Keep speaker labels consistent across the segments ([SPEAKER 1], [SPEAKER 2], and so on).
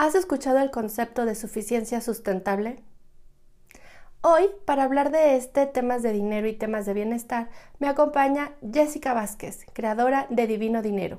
[SPEAKER 1] ¿Has escuchado el concepto de suficiencia sustentable? Hoy, para hablar de este, temas de dinero y temas de bienestar, me acompaña Jessica Vázquez, creadora de Divino Dinero.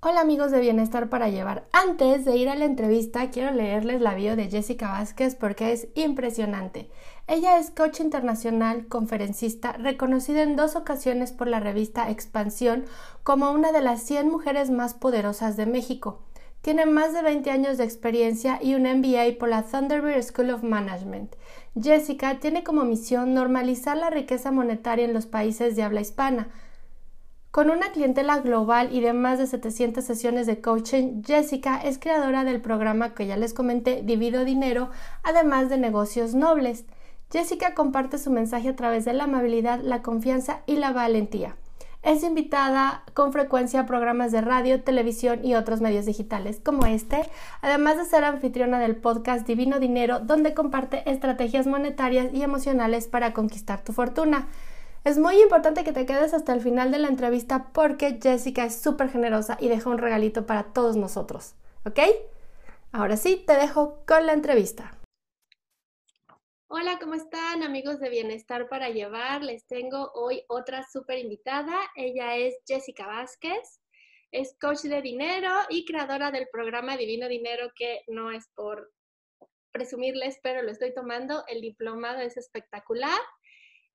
[SPEAKER 1] Hola amigos de Bienestar para Llevar. Antes de ir a la entrevista, quiero leerles la bio de Jessica Vázquez porque es impresionante. Ella es coach internacional, conferencista, reconocida en dos ocasiones por la revista Expansión como una de las 100 mujeres más poderosas de México. Tiene más de 20 años de experiencia y un MBA por la Thunderbird School of Management. Jessica tiene como misión normalizar la riqueza monetaria en los países de habla hispana con una clientela global y de más de 700 sesiones de coaching, Jessica es creadora del programa que ya les comenté, Divido Dinero, además de negocios nobles. Jessica comparte su mensaje a través de la amabilidad, la confianza y la valentía. Es invitada con frecuencia a programas de radio, televisión y otros medios digitales como este, además de ser anfitriona del podcast Divino Dinero, donde comparte estrategias monetarias y emocionales para conquistar tu fortuna. Es muy importante que te quedes hasta el final de la entrevista porque Jessica es súper generosa y deja un regalito para todos nosotros. ¿Ok? Ahora sí, te dejo con la entrevista. Hola, ¿cómo están amigos de Bienestar para Llevar? Les tengo hoy otra súper invitada. Ella es Jessica Vázquez. Es coach de dinero y creadora del programa Divino Dinero que no es por presumirles, pero lo estoy tomando. El diplomado es espectacular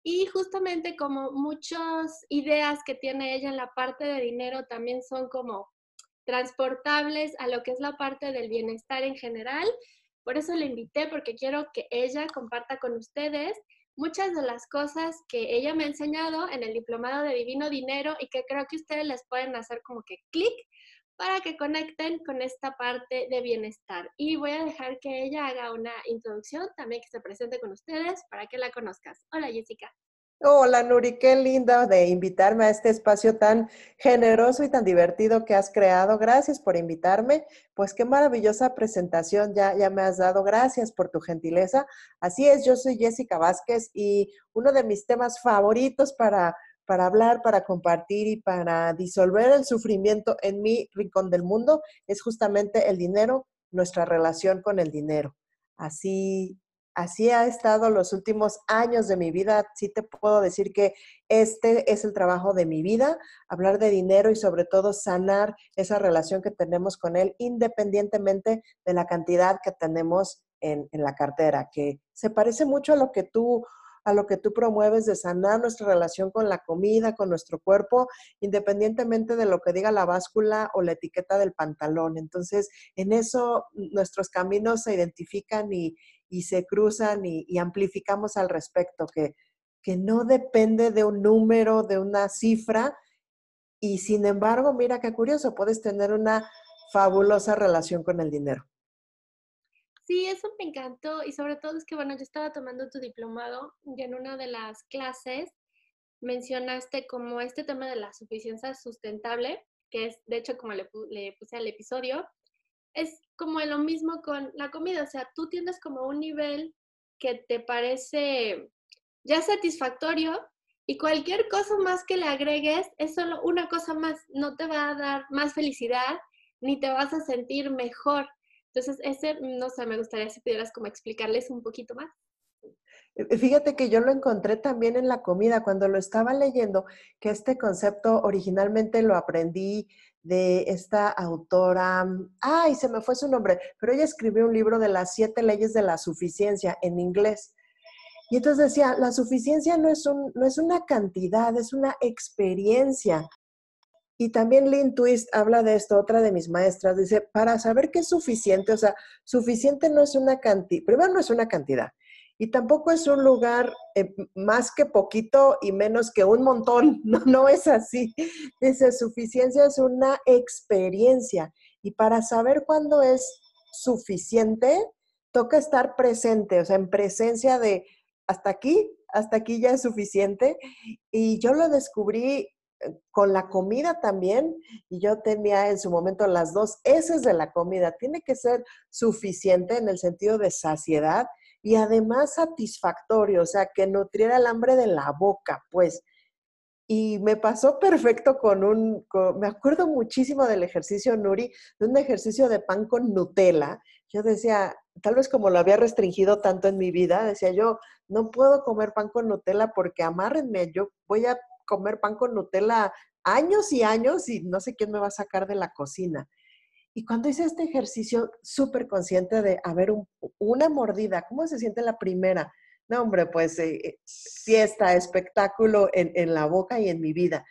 [SPEAKER 1] y justamente como muchas ideas que tiene ella en la parte de dinero también son como transportables a lo que es la parte del bienestar en general. Por eso la invité porque quiero que ella comparta con ustedes muchas de las cosas que ella me ha enseñado en el diplomado de Divino Dinero y que creo que ustedes les pueden hacer como que clic para que conecten con esta parte de bienestar. Y voy a dejar que ella haga una introducción, también que se presente con ustedes para que la conozcas. Hola Jessica.
[SPEAKER 2] Hola Nuri, qué linda de invitarme a este espacio tan generoso y tan divertido que has creado. Gracias por invitarme. Pues qué maravillosa presentación ya, ya me has dado. Gracias por tu gentileza. Así es, yo soy Jessica Vázquez y uno de mis temas favoritos para para hablar, para compartir y para disolver el sufrimiento en mi rincón del mundo es justamente el dinero, nuestra relación con el dinero. Así, así ha estado los últimos años de mi vida. Sí te puedo decir que este es el trabajo de mi vida, hablar de dinero y sobre todo sanar esa relación que tenemos con él independientemente de la cantidad que tenemos en, en la cartera, que se parece mucho a lo que tú a lo que tú promueves de sanar nuestra relación con la comida, con nuestro cuerpo, independientemente de lo que diga la báscula o la etiqueta del pantalón. Entonces, en eso nuestros caminos se identifican y, se cruzan y, amplificamos al respecto, que, que no depende de un número, de una cifra. Y sin embargo, mira qué curioso, puedes tener una fabulosa relación con el dinero.
[SPEAKER 1] Sí, eso me encantó y sobre todo es que, bueno, yo estaba tomando tu diplomado y en una de las clases mencionaste como este tema de la suficiencia sustentable, que es de hecho como le, le puse al episodio, es como lo mismo con la comida, o sea, tú tienes como un nivel que te parece ya satisfactorio y cualquier cosa más que le agregues es solo una cosa más, no te va a dar más felicidad ni te vas a sentir mejor. Entonces, ese, no sé, me gustaría si pudieras como explicarles un poquito más.
[SPEAKER 2] Eh, fíjate que yo lo encontré también en la comida cuando lo estaba leyendo, que este concepto originalmente lo aprendí de esta autora, ay, se me fue su nombre, pero ella escribió un libro de las siete leyes de la suficiencia en inglés. Y entonces decía, la suficiencia no es, un, no es una cantidad, es una experiencia. Y también Lynn Twist habla de esto, otra de mis maestras, dice, para saber qué es suficiente, o sea, suficiente no es una cantidad, primero no es una cantidad, y tampoco es un lugar eh, más que poquito y menos que un montón, no, no es así. Dice, suficiencia es una experiencia, y para saber cuándo es suficiente, toca estar presente, o sea, en presencia de hasta aquí, hasta aquí ya es suficiente. Y yo lo descubrí con la comida también, y yo tenía en su momento las dos S de la comida. Tiene que ser suficiente en el sentido de saciedad y además satisfactorio, o sea, que nutriera el hambre de la boca, pues. Y me pasó perfecto con un, me acuerdo muchísimo del ejercicio Nuri, de un ejercicio de pan con Nutella. Yo decía, tal vez como lo había restringido tanto en mi vida, decía yo, no puedo comer pan con Nutella porque amárrenme, yo voy a comer pan con Nutella años y años y no sé quién me va a sacar de la cocina. Y cuando hice este ejercicio súper consciente de, a ver, una mordida, ¿cómo se siente la primera? No, hombre, pues eh, eh, fiesta, espectáculo en, en, la boca y en mi vida.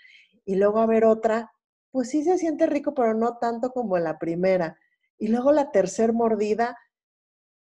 [SPEAKER 2] Y luego a ver otra, pues sí se siente rico, pero no tanto como la primera. Y luego la tercera mordida,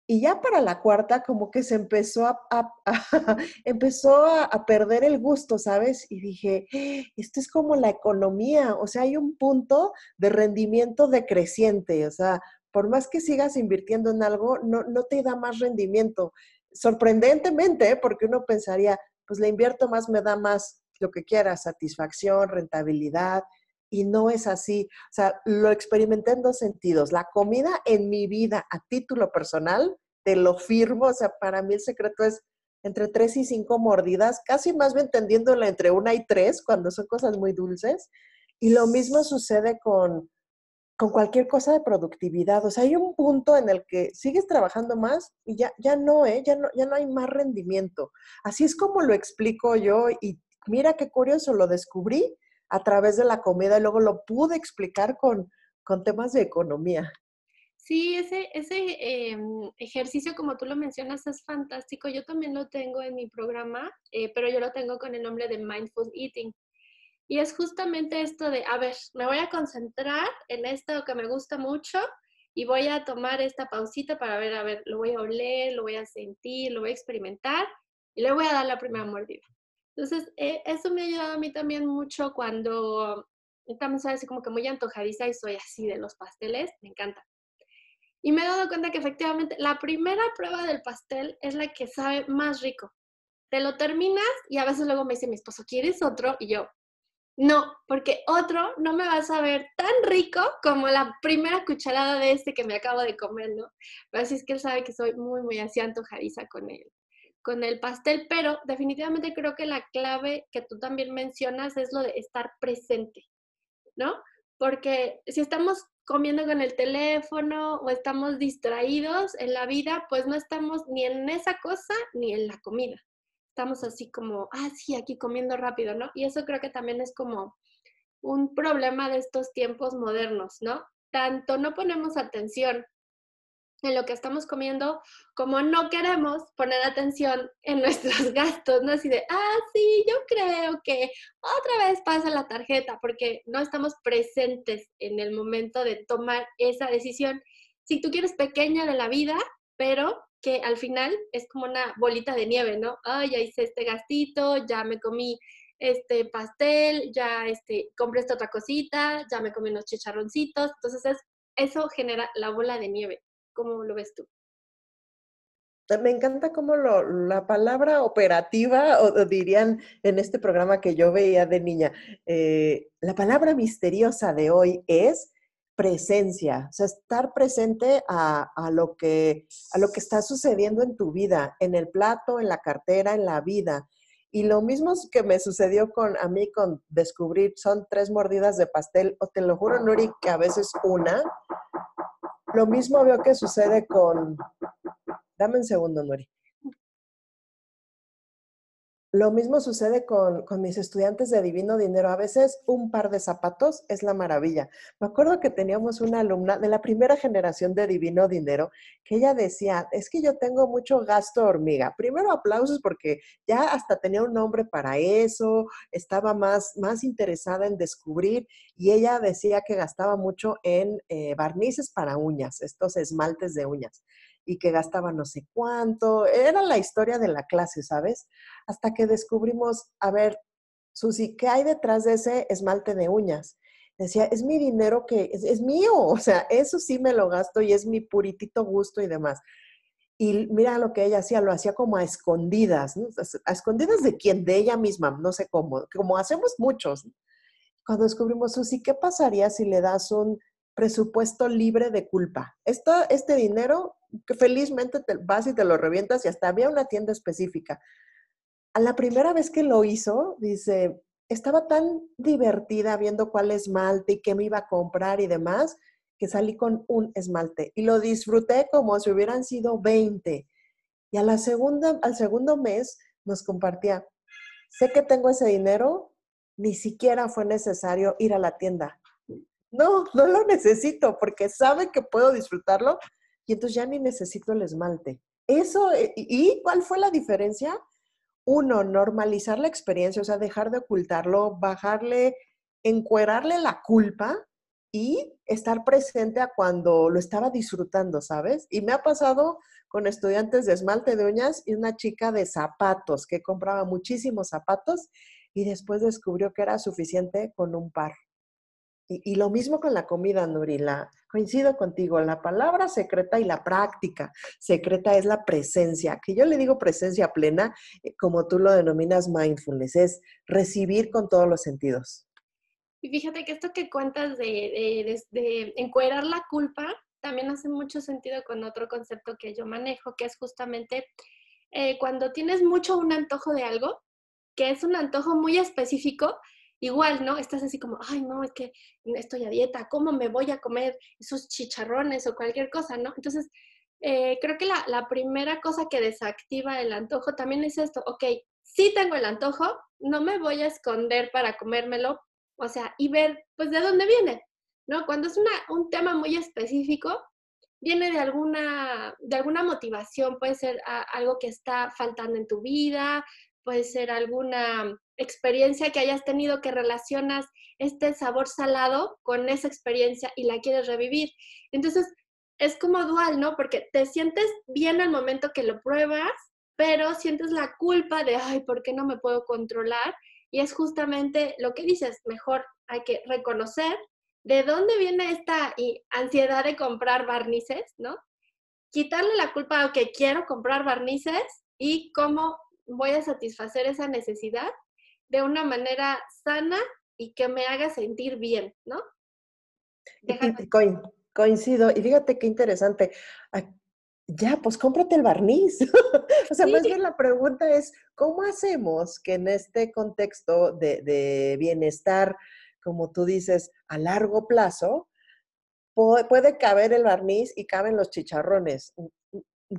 [SPEAKER 2] y ya para la cuarta, como que se empezó a, empezó a, perder el gusto, ¿sabes? Y dije, esto es como la economía, o sea, hay un punto de rendimiento decreciente, o sea, por más que sigas invirtiendo en algo, no, no te da más rendimiento sorprendentemente, ¿eh? porque uno pensaría, pues le invierto más, me da más lo que quiera, satisfacción, rentabilidad, y no es así. O sea, lo experimenté en dos sentidos. La comida en mi vida a título personal, te lo firmo, o sea, para mí el secreto es entre tres y cinco mordidas, casi más bien tendiéndola entre una y tres cuando son cosas muy dulces. Y lo mismo sucede con, con cualquier cosa de productividad. O sea, hay un punto en el que sigues trabajando más y ya, ya no, ¿eh? ya no, ya no hay más rendimiento. Así es como lo explico yo y mira qué curioso, lo descubrí a través de la comida y luego lo pude explicar con, con temas de economía.
[SPEAKER 1] Sí, ese, ese em, ejercicio, como tú lo mencionas, es fantástico. Yo también lo tengo en mi programa, eh, pero yo lo tengo con el nombre de Mindful Eating. Y es justamente esto de, a ver, me voy a concentrar en esto que me gusta mucho y voy a tomar esta pausita para ver, a ver, lo voy a oler, lo voy a sentir, lo voy a experimentar y le voy a dar la primera mordida. Entonces, eh, eso me ha ayudado a mí también mucho cuando también sabes como que muy antojadiza y soy así de los pasteles, me encanta. Y me he dado cuenta que efectivamente la primera prueba del pastel es la que sabe más rico. Te lo terminas y a veces luego me dice mi esposo, ¿quieres otro? Y yo, no, porque otro no me va a saber tan rico como la primera cucharada de este que me acabo de comer, ¿no? Pero así es que él sabe que soy muy, muy así antojadiza con él con el pastel, pero definitivamente creo que la clave que tú también mencionas es lo de estar presente, ¿no? Porque si estamos comiendo con el teléfono o estamos distraídos en la vida, pues no estamos ni en esa cosa ni en la comida estamos así como, ah, sí, aquí comiendo rápido, ¿no? Y eso creo que también es como un problema de estos tiempos modernos, ¿no? Tanto no ponemos atención en lo que estamos comiendo, como no queremos poner atención en nuestros gastos, ¿no? Así de, ah, sí, yo creo que otra vez pasa la tarjeta, porque no estamos presentes en el momento de tomar esa decisión. Si tú quieres pequeña de la vida, pero que al final es como una bolita de nieve, ¿no? Ah, ya hice este gastito, ya me comí este pastel, ya este, compré esta otra cosita, ya me comí unos chicharroncitos. Entonces, eso genera la bola de nieve. ¿Cómo lo ves tú?
[SPEAKER 2] Me encanta cómo lo, la palabra operativa, o, dirían en este programa que yo veía de niña, eh, la palabra misteriosa de hoy es presencia, o sea, estar presente a, lo que, a lo que está sucediendo en tu vida, en el plato, en la cartera, en la vida. Y lo mismo que me sucedió con a mí con descubrir, son tres mordidas de pastel, o te lo juro, Nuri, que a veces una. Lo mismo veo que sucede con... Dame un segundo, Nuri. Lo mismo sucede con, mis estudiantes de Divino Dinero. A veces un par de zapatos es la maravilla. Me acuerdo que teníamos una alumna de la primera generación de Divino Dinero que ella decía, es que yo tengo mucho gasto hormiga. Primero aplausos porque ya hasta tenía un nombre para eso, estaba más, más interesada en descubrir y ella decía que gastaba mucho en eh, barnices para uñas, estos esmaltes de uñas y que gastaba no sé cuánto. Era la historia de la clase, ¿sabes? Hasta que descubrimos, a ver, Susi, ¿qué hay detrás de ese esmalte de uñas? Decía, es mi dinero que es, mío, o sea, eso sí me lo gasto y es mi puritito gusto y demás. Y mira lo que ella hacía, lo hacía como a escondidas, ¿no? a escondidas de quién, de ella misma, no sé cómo, como hacemos muchos. Cuando descubrimos, Susi, ¿qué pasaría si le das un presupuesto libre de culpa? este dinero felizmente te vas y te lo revientas y hasta había una tienda específica. A la primera vez que lo hizo, dice, estaba tan divertida viendo cuál esmalte y qué me iba a comprar y demás, que salí con un esmalte y lo disfruté como si hubieran sido 20. Y a la segunda, al segundo mes nos compartía, sé que tengo ese dinero, ni siquiera fue necesario ir a la tienda. No, no lo necesito porque sabe que puedo disfrutarlo y entonces ya ni necesito el esmalte. Eso, eh, ¿y cuál fue la diferencia? Uno, normalizar la experiencia, o sea, dejar de ocultarlo, bajarle, encuerarle la culpa y estar presente a cuando lo estaba disfrutando, ¿sabes? Y me ha pasado con estudiantes de esmalte de uñas y una chica de zapatos que compraba muchísimos zapatos y después descubrió que era suficiente con un par. Y, lo mismo con la comida, Nurila. Coincido contigo, la palabra secreta y la práctica secreta es la presencia, que yo le digo presencia plena, eh, como tú lo denominas mindfulness, es recibir con todos los sentidos.
[SPEAKER 1] Y fíjate que esto que cuentas de, de, encuerar la culpa también hace mucho sentido con otro concepto que yo manejo, que es justamente eh, cuando tienes mucho un antojo de algo, que es un antojo muy específico, igual, ¿no? Estás así como, ay, no, es que estoy a dieta, ¿cómo me voy a comer esos chicharrones o cualquier cosa, ¿no? Entonces, eh, creo que la, primera cosa que desactiva el antojo también es esto, ok, sí tengo el antojo, no me voy a esconder para comérmelo, o sea, y ver, pues, de dónde viene, ¿no? Cuando es un tema muy específico, viene de alguna, de alguna motivación, puede ser algo que está faltando en tu vida, puede ser alguna experiencia que hayas tenido que relacionas este sabor salado con esa experiencia y la quieres revivir. Entonces, es como dual, ¿no? Porque te sientes bien al momento que lo pruebas, pero sientes la culpa de, ay, ¿por qué no me puedo controlar? Y es justamente lo que dices, mejor hay que reconocer de dónde viene esta ansiedad de comprar barnices, ¿no? Quitarle la culpa a que quiero comprar barnices y cómo voy a satisfacer esa necesidad de una manera sana y que me haga sentir bien, ¿no?
[SPEAKER 2] coincido. Y fíjate qué interesante. Ya, pues cómprate el barniz. o sea, más bien la pregunta es, ¿cómo hacemos que en este contexto de, de bienestar, como tú dices, a largo plazo, puede caber el barniz y caben los chicharrones?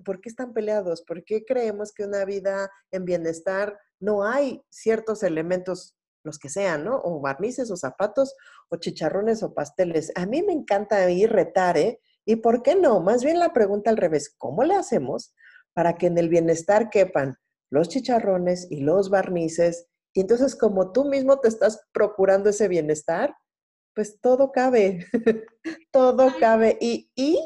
[SPEAKER 2] ¿Por qué están peleados? ¿Por qué creemos que una vida en bienestar no hay ciertos elementos, los que sean, ¿no? O barnices o zapatos o chicharrones o pasteles. A mí me encanta ir retar, ¿eh? ¿Y por qué no? Más bien la pregunta al revés, ¿cómo le hacemos para que en el bienestar quepan los chicharrones y los barnices? Y entonces como tú mismo te estás procurando ese bienestar, pues todo cabe, todo cabe. Y, y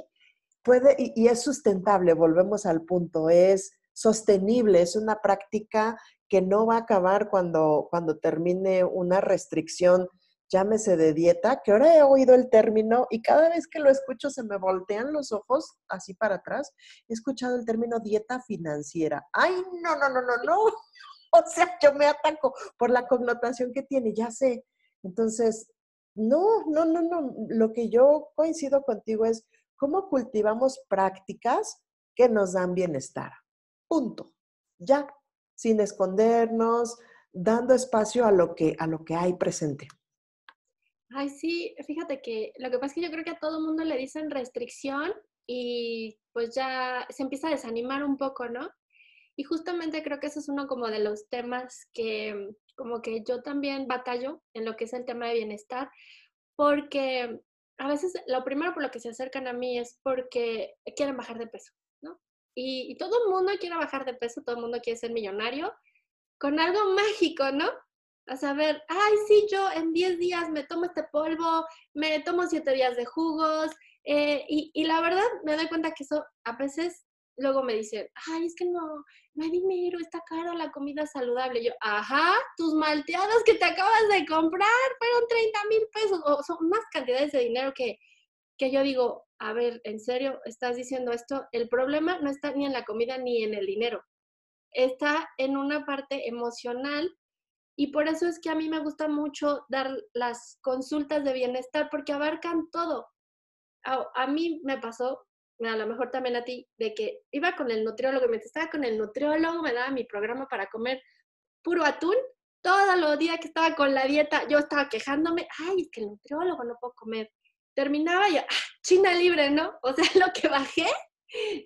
[SPEAKER 2] puede, y, es sustentable, volvemos al punto, es sostenible, es una práctica que no va a acabar cuando, cuando termine una restricción, llámese de dieta, que ahora he oído el término y cada vez que lo escucho se me voltean los ojos así para atrás. He escuchado el término dieta financiera. Ay, no, no, no, no, no. O sea, yo me ataco por la connotación que tiene, ya sé. Entonces, no, no, no, no. Lo que yo coincido contigo es cómo cultivamos prácticas que nos dan bienestar. Punto. Ya, sin escondernos, dando espacio a lo que, a lo que hay presente.
[SPEAKER 1] Ay, sí, fíjate que lo que pasa es que yo creo que a todo mundo le dicen restricción y pues ya se empieza a desanimar un poco, ¿no? Y justamente creo que ese es uno como de los temas que como que yo también batallo en lo que es el tema de bienestar, porque a veces lo primero por lo que se acercan a mí es porque quieren bajar de peso. Y, todo el mundo quiere bajar de peso, todo el mundo quiere ser millonario con algo mágico, ¿no? a saber, ay, sí, yo en 10 días me tomo este polvo, me tomo 7 días de jugos, eh, y, la verdad me doy cuenta que eso a veces luego me dicen, ay, es que no, no hay dinero, está caro la comida saludable. Yo, ajá, tus malteadas que te acabas de comprar fueron 30 mil pesos, o son más cantidades de dinero que, que yo digo, a ver, ¿en serio estás diciendo esto? El problema no está ni en la comida ni en el dinero, está en una parte emocional y por eso es que a mí me gusta mucho dar las consultas de bienestar porque abarcan todo. A, mí me pasó, a lo mejor también a ti, de que iba con el nutriólogo y me estaba con el nutriólogo, me daba mi programa para comer puro atún. Todos los días que estaba con la dieta, yo estaba quejándome, ay, que el nutriólogo no puedo comer. Terminaba y ah, China libre, ¿no? O sea, lo que bajé,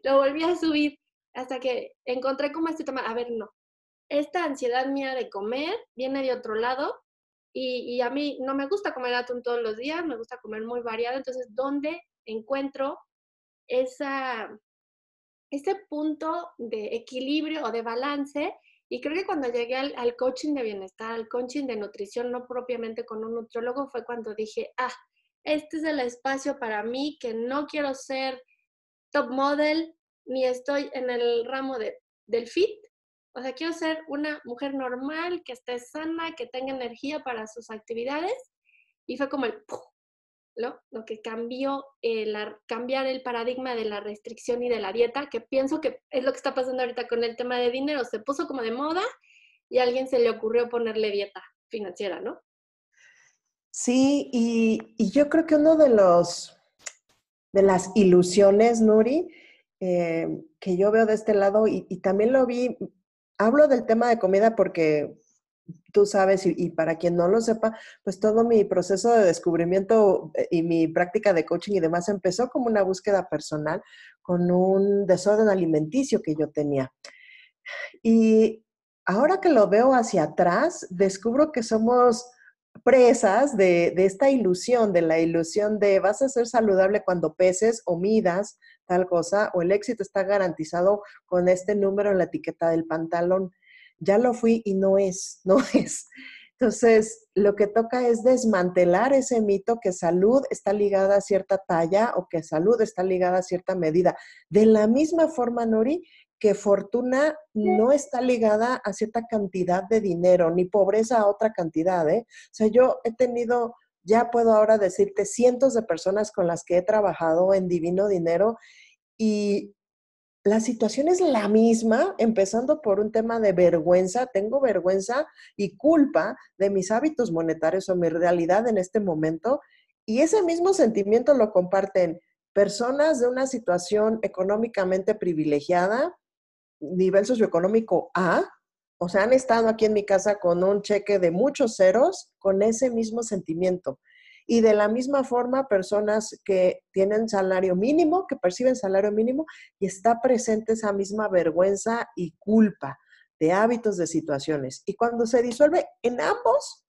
[SPEAKER 1] lo volví a subir hasta que encontré como este tema, a ver, no, esta ansiedad mía de comer viene de otro lado y, a mí no me gusta comer atún todos los días, me gusta comer muy variado, entonces, ¿dónde encuentro esa, ese punto de equilibrio o de balance? Y creo que cuando llegué al, al, coaching de bienestar, al coaching de nutrición, no propiamente con un nutriólogo, fue cuando dije, ah, este es el espacio para mí, que no quiero ser top model, ni estoy en el ramo de, del fit, o sea, quiero ser una mujer normal, que esté sana, que tenga energía para sus actividades. Y fue como el, ¿no? Lo que cambió, el cambiar el paradigma de la restricción y de la dieta, que pienso que es lo que está pasando ahorita con el tema de dinero. Se puso como de moda y a alguien se le ocurrió ponerle dieta financiera, ¿no?
[SPEAKER 2] Sí, y, yo creo que uno de los de las ilusiones, Nuri, eh, que yo veo de este lado, y, y, también lo vi hablo del tema de comida porque tú sabes, y, para quien no lo sepa, pues todo mi proceso de descubrimiento eh, y mi práctica de coaching y demás empezó como una búsqueda personal con un desorden alimenticio que yo tenía. Y ahora que lo veo hacia atrás, descubro que somos presas de, de, esta ilusión, de la ilusión de vas a ser saludable cuando peses o midas tal cosa, o el éxito está garantizado con este número en la etiqueta del pantalón. Ya lo fui y no es, no es. Entonces, lo que toca es desmantelar ese mito que salud está ligada a cierta talla o que salud está ligada a cierta medida. De la misma forma, Nori, que fortuna no está ligada a cierta cantidad de dinero, ni pobreza a otra cantidad. ¿eh? O sea, yo he tenido, ya puedo ahora decirte, cientos de personas con las que he trabajado en Divino Dinero y la situación es la misma, empezando por un tema de vergüenza. Tengo vergüenza y culpa de mis hábitos monetarios o mi realidad en este momento. Y ese mismo sentimiento lo comparten personas de una situación económicamente privilegiada, nivel socioeconómico A, o sea, han estado aquí en mi casa con un cheque de muchos ceros, con ese mismo sentimiento. Y de la misma forma, personas que tienen salario mínimo, que perciben salario mínimo, y está presente esa misma vergüenza y culpa de hábitos, de situaciones. Y cuando se disuelve en ambos,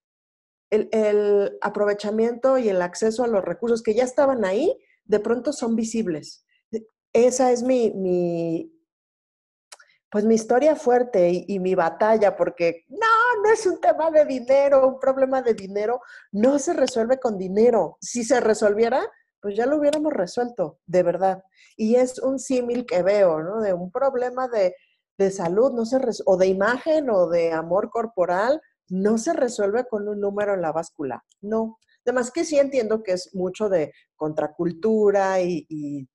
[SPEAKER 2] el, el aprovechamiento y el acceso a los recursos que ya estaban ahí, de pronto son visibles. Esa es mi, mi, pues mi historia fuerte y, mi batalla, porque no, no es un tema de dinero, un problema de dinero, no se resuelve con dinero. Si se resolviera, pues ya lo hubiéramos resuelto, de verdad. Y es un símil que veo, ¿no? De un problema de, de salud, no se o de imagen o de amor corporal, no se resuelve con un número en la báscula, no. Además que sí entiendo que es mucho de contracultura y, y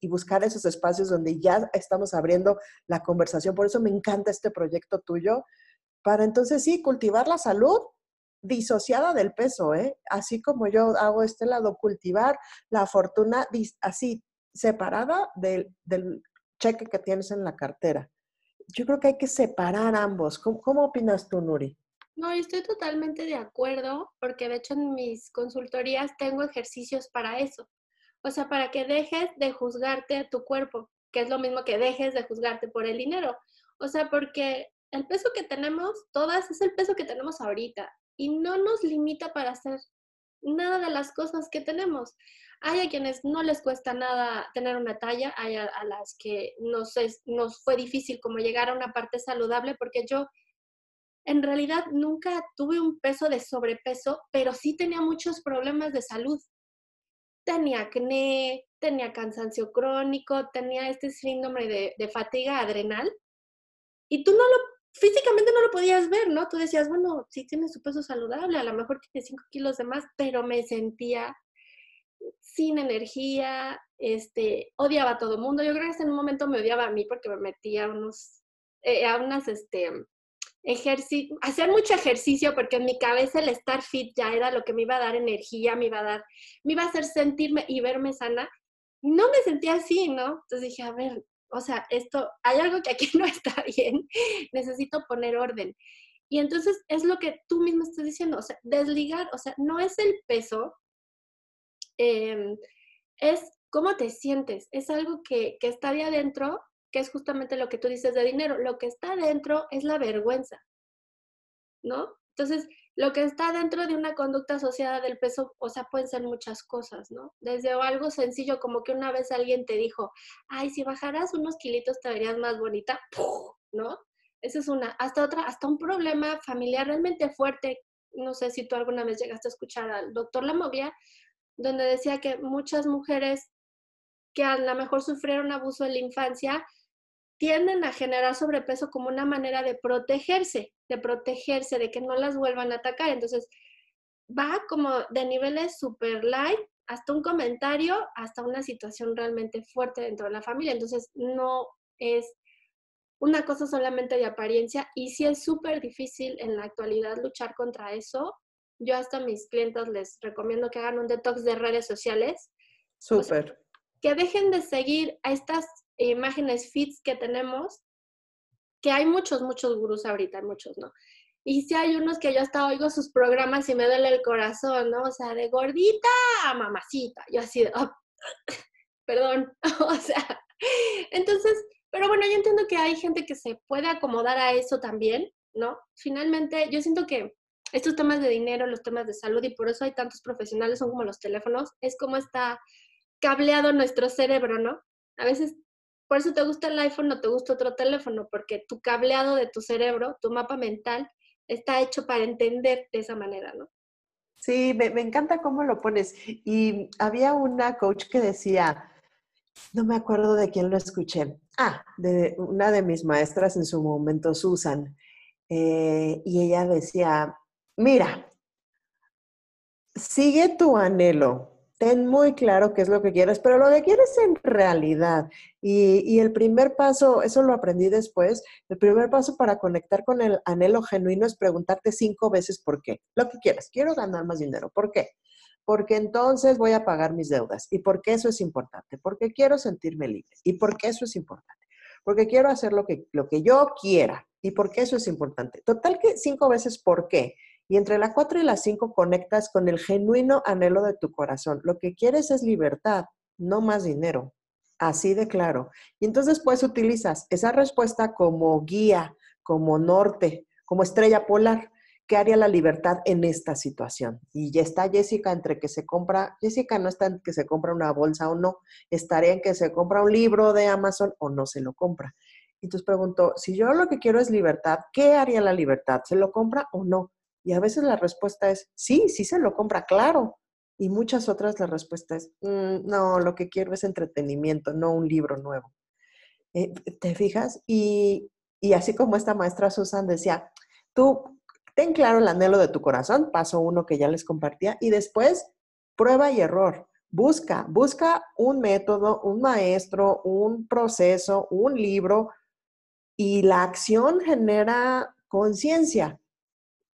[SPEAKER 2] y buscar esos espacios donde ya estamos abriendo la conversación. Por eso me encanta este proyecto tuyo, para entonces sí, cultivar la salud disociada del peso, ¿eh? Así como yo hago este lado, cultivar la fortuna así, separada del, cheque que tienes en la cartera. Yo creo que hay que separar ambos. ¿Cómo, cómo opinas tú, Nuri?
[SPEAKER 1] No, estoy totalmente de acuerdo, porque de hecho en mis consultorías tengo ejercicios para eso. O sea, para que dejes de juzgarte a tu cuerpo, que es lo mismo que dejes de juzgarte por el dinero. O sea, porque el peso que tenemos, todas, es el peso que tenemos ahorita y no nos limita para hacer nada de las cosas que tenemos. Hay a quienes no les cuesta nada tener una talla, hay a, las que nos, nos fue difícil como llegar a una parte saludable, porque yo en realidad nunca tuve un peso de sobrepeso, pero sí tenía muchos problemas de salud. Tenía acné, tenía cansancio crónico, tenía este síndrome de, fatiga adrenal, y tú no lo físicamente no lo podías ver, ¿no? Tú decías, bueno, sí tiene su peso saludable, a lo mejor tiene 5 kilos de más, pero me sentía sin energía, este, odiaba a todo mundo. Yo creo que en un momento me odiaba a mí porque me metía a unos, eh, a unas, este, ejercicio, hacer mucho ejercicio porque en mi cabeza el estar fit ya era lo que me iba a dar energía, me iba a dar, me iba a hacer sentirme y verme sana. No me sentía así, ¿no? Entonces dije, a ver, o sea, esto, hay algo que aquí no está bien, necesito poner orden. Y entonces es lo que tú mismo estás diciendo, o sea, desligar, o sea, no es el peso, em, es cómo te sientes, es algo que, que está de adentro, que es justamente lo que tú dices de dinero, lo que está adentro es la vergüenza, ¿no? Entonces, lo que está dentro de una conducta asociada del peso, o sea, pueden ser muchas cosas, ¿no? Desde algo sencillo como que una vez alguien te dijo, ay, si bajaras unos kilitos te verías más bonita, ¿no? Esa es una. Hasta otra, hasta un problema familiar realmente fuerte. No sé si tú alguna vez llegaste a escuchar al doctor Lamovia, donde decía que muchas mujeres que a lo mejor sufrieron abuso en la infancia, tienden a generar sobrepeso como una manera de protegerse, de protegerse, de que no las vuelvan a atacar. Entonces, va como de niveles super light hasta un comentario, hasta una situación realmente fuerte dentro de la familia. Entonces, no es una cosa solamente de apariencia y sí es súper difícil en la actualidad luchar contra eso. Yo hasta a mis clientes les recomiendo que hagan un detox de redes sociales.
[SPEAKER 2] Súper.
[SPEAKER 1] que dejen de seguir a estas imágenes fits que tenemos, que hay muchos, muchos gurús ahorita, muchos, ¿no? Y si hay unos que yo hasta oigo sus programas y me duele el corazón, ¿no? O sea, de gordita a mamacita. Yo así de, oh, perdón, o sea, entonces, pero bueno, yo entiendo que hay gente que se puede acomodar a eso también, ¿no? Finalmente, yo siento que estos temas de dinero, los temas de salud, y por eso hay tantos profesionales, son como los teléfonos, es como está cableado nuestro cerebro, ¿no? A veces por eso te gusta el iPhone, no te gusta otro teléfono, porque tu cableado de tu cerebro, tu mapa mental, está hecho para entender de esa manera, ¿no?
[SPEAKER 2] Sí, me, encanta cómo lo pones. Y había una coach que decía, no me acuerdo de quién lo escuché. Ah, de una de mis maestras en su momento, Susan. Eh, y ella decía, mira, sigue tu anhelo, ten muy claro qué es lo que quieres, pero lo que quieres en realidad. Y, el primer paso, eso lo aprendí después, el primer paso para conectar con el anhelo genuino es preguntarte cinco veces por qué. Lo que quieres, quiero ganar más dinero. ¿Por qué? Porque entonces voy a pagar mis deudas. ¿Y por qué eso es importante? Porque quiero sentirme libre. ¿Y por qué eso es importante? Porque quiero hacer lo que, lo que yo quiera. ¿Y por qué eso es importante? Total que cinco veces por qué. Y entre la 4 y la 5 conectas con el genuino anhelo de tu corazón. Lo que quieres es libertad, no más dinero. Así de claro. Y entonces pues utilizas esa respuesta como guía, como norte, como estrella polar. ¿Qué haría la libertad en esta situación? Y ya está Jessica entre que se compra, Jessica no está en que se compra una bolsa o no, estaría en que se compra un libro de Amazon o no se lo compra. Y entonces pregunto, si yo lo que quiero es libertad, ¿qué haría la libertad? ¿Se lo compra o no? Y a veces la respuesta es, sí, sí se lo compra, claro. Y muchas otras la respuesta es, mm, no, lo que quiero es entretenimiento, no un libro nuevo. Eh, ¿Te fijas? Y, y así como esta maestra Susan decía, tú ten claro el anhelo de tu corazón, paso uno que ya les compartía, y después prueba y error. Busca, busca un método, un maestro, un proceso, un libro, y la acción genera conciencia.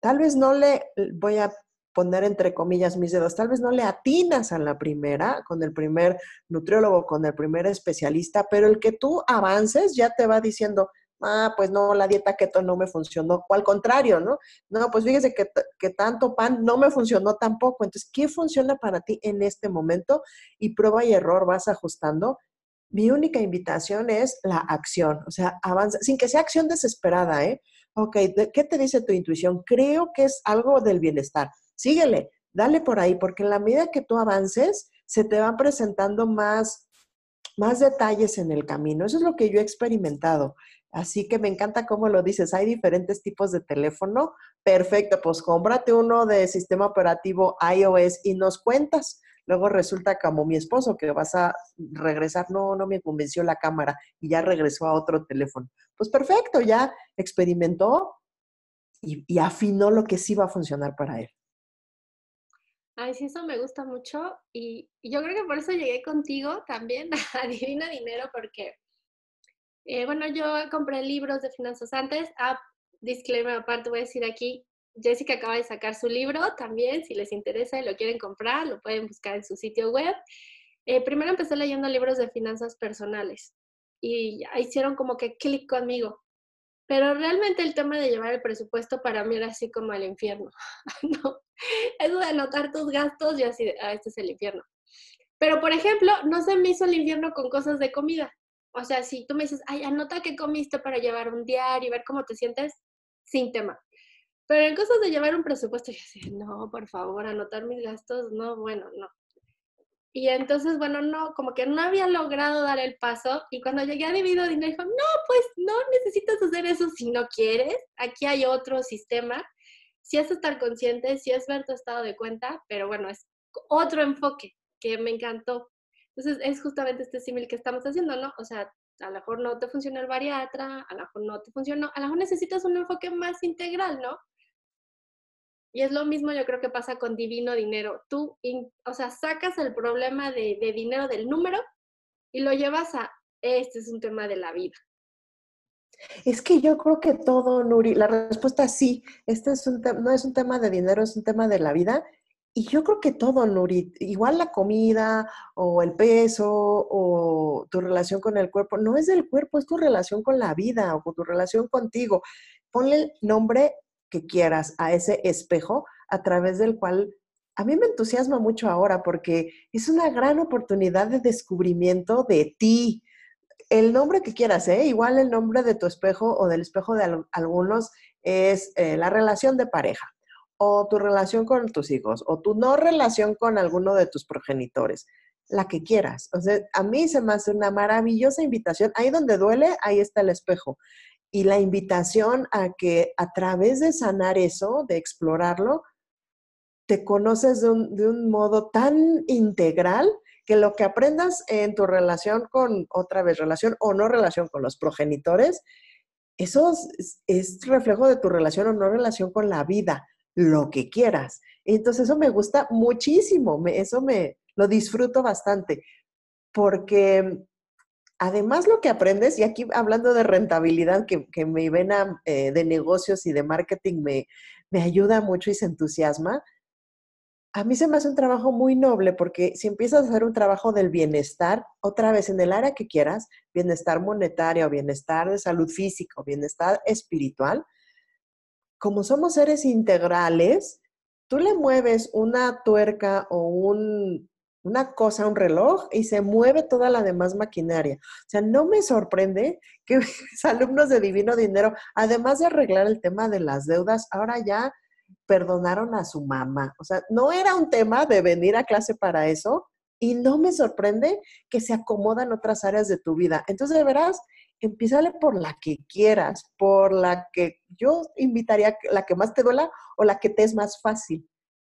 [SPEAKER 2] Tal vez no le, voy a poner entre comillas mis dedos, tal vez no le atinas a la primera, con el primer nutriólogo, con el primer especialista, pero el que tú avances ya te va diciendo, ah, pues no, la dieta keto no me funcionó, o al contrario, ¿no? No, pues fíjese que, que, tanto pan no me funcionó tampoco. Entonces, ¿qué funciona para ti en este momento? Y prueba y error vas ajustando mi única invitación es la acción, o sea, avanza, sin que sea acción desesperada, ¿eh? Ok, ¿qué te dice tu intuición? Creo que es algo del bienestar. Síguele, dale por ahí, porque en la medida que tú avances, se te van presentando más, más detalles en el camino. Eso es lo que yo he experimentado. Así que me encanta cómo lo dices. Hay diferentes tipos de teléfono. Perfecto, pues cómprate uno de sistema operativo iOS y nos cuentas. Luego resulta como mi esposo que vas a regresar, no, no me convenció la cámara y ya regresó a otro teléfono. Pues perfecto, ya experimentó y, y afinó lo que sí va a funcionar para él.
[SPEAKER 1] Ay, sí, eso me gusta mucho y, yo creo que por eso llegué contigo también a Divino Dinero porque, eh, bueno, yo compré libros de finanzas antes. Ah, disclaimer aparte, voy a decir aquí, Jessica acaba de sacar su libro también, si les interesa y lo quieren comprar, lo pueden buscar en su sitio web. Eh, primero empecé leyendo libros de finanzas personales y hicieron como que clic conmigo. Pero realmente el tema de llevar el presupuesto para mí era así como el infierno. no, eso de anotar tus gastos, yo así, ah, este es el infierno. Pero, por ejemplo, no se me hizo el infierno con cosas de comida. O sea, si tú me dices, ay, anota qué comiste para llevar un diario y ver cómo te sientes, sin tema. Pero en cosas de llevar un presupuesto, yo así, no, por favor, anotar mis gastos, no, bueno, no. Y entonces, bueno, no, como que no había logrado dar el paso. Y cuando llegué a Divido Dinero, dijo, no, pues no necesitas hacer eso si no quieres. Aquí hay otro sistema. Si es estar consciente, si es ver tu estado de cuenta, pero bueno, es otro enfoque que me encantó. Entonces, es justamente este símil que estamos haciendo, ¿no? O sea, a lo mejor no te funciona el bariatra, a lo mejor no te funcionó, a lo mejor necesitas un enfoque más integral, ¿no? Y es lo mismo yo creo que pasa con divino dinero. Tú, o sea, sacas el problema de, dinero del número y lo llevas a, este es un tema de la vida.
[SPEAKER 2] Es que yo creo que todo, Nuri, la respuesta es sí, este es un no es un tema de dinero, es un tema de la vida. Y yo creo que todo, Nuri, igual la comida o el peso o tu relación con el cuerpo, no es del cuerpo, es tu relación con la vida o con tu relación contigo. Ponle nombre que quieras a ese espejo a través del cual a mí me entusiasma mucho ahora porque es una gran oportunidad de descubrimiento de ti. El nombre que quieras, ¿eh? igual el nombre de tu espejo o del espejo de algunos es eh, la relación de pareja o tu relación con tus hijos o tu no relación con alguno de tus progenitores, la que quieras. O sea, a mí se me hace una maravillosa invitación. Ahí donde duele, ahí está el espejo y la invitación a que a través de sanar eso, de explorarlo, te conoces de un, modo tan integral que lo que aprendas en tu relación con, otra vez, relación o no relación con los progenitores, eso es, reflejo de tu relación o no relación con la vida, lo que quieras. Entonces eso me gusta muchísimo, eso me lo disfruto bastante, porque además lo que aprendes, y aquí hablando de rentabilidad, que, que mi vena eh, de negocios y de marketing me, me ayuda mucho y se entusiasma, a mí se me hace un trabajo muy noble porque si empiezas a hacer un trabajo del bienestar, otra vez en el área que quieras, bienestar monetario, bienestar de salud física, bienestar espiritual, como somos seres integrales, tú le mueves una tuerca o un, una cosa, un reloj, y se mueve toda la demás maquinaria. O sea, no me sorprende que mis alumnos de Divino Dinero, además de arreglar el tema de las deudas, ahora ya perdonaron a su mamá. O sea, no era un tema de venir a clase para eso, y no me sorprende que se acomodan otras áreas de tu vida. Entonces, de veras, empiezale por la que quieras, por la que yo invitaría, la que más te duela o la que te es más fácil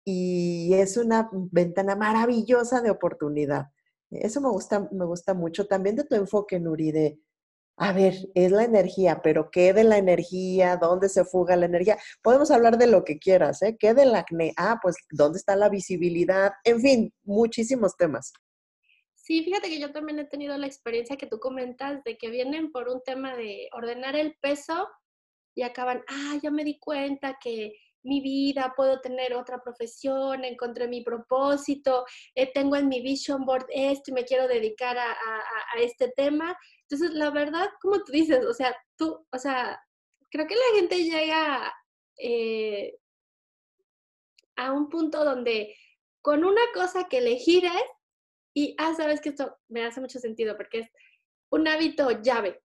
[SPEAKER 2] y es una ventana maravillosa de oportunidad. Eso me gusta, me gusta mucho también de tu enfoque, Nuri, de, a ver, es la energía, pero ¿qué de la energía? ¿Dónde se fuga la energía? Podemos hablar de lo que quieras, ¿eh? ¿Qué del acné? Ah, pues, ¿dónde está la visibilidad? En fin, muchísimos temas.
[SPEAKER 1] Sí, fíjate que yo también he tenido la experiencia que tú comentas de que vienen por un tema de ordenar el peso y acaban, ah, ya me di cuenta que mi vida, puedo tener otra profesión, encontré mi propósito, eh, tengo en mi vision board esto y me quiero dedicar a, este tema. Entonces, la verdad, como tú dices, o sea, tú, o sea, creo que la gente llega eh, a un punto donde con una cosa que le gires, Y, ah, sabes que esto me hace mucho sentido porque es un hábito llave.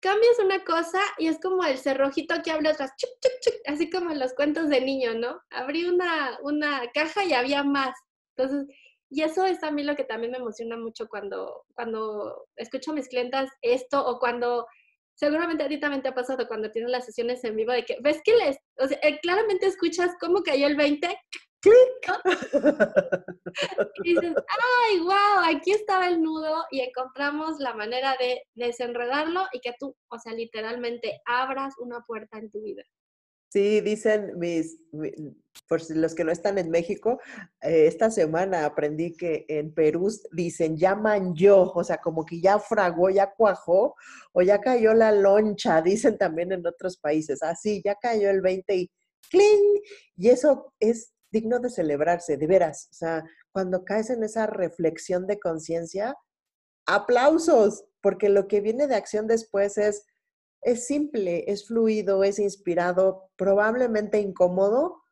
[SPEAKER 1] Cambias una cosa y es como el cerrojito que abre otras, chuc, chuc, chuc, así como en los cuentos de niño, ¿no? Abrí una, una caja y había más. Entonces, y eso es a mí lo que también me emociona mucho cuando, cuando escucho a mis clientas esto o cuando, seguramente a ti también te ha pasado cuando tienes las sesiones en vivo de que, ves que les, o sea, eh, claramente escuchas cómo cayó el 20, y dices, ay, wow, aquí estaba el nudo y encontramos la manera de desenredarlo y que tú, o sea, literalmente abras una puerta en tu vida.
[SPEAKER 2] Sí, dicen mis, por los que no están en México, eh, esta semana aprendí que en Perú dicen llaman yo, o sea, como que ya fragó, ya cuajó, o ya cayó la loncha, dicen también en otros países, así, ya cayó el 20 y ¡cling! Y eso es digno de celebrarse, de veras. O sea, cuando caes en esa reflexión de conciencia, aplausos, porque lo que viene de acción después es, es simple, es fluido, es inspirado, probablemente incómodo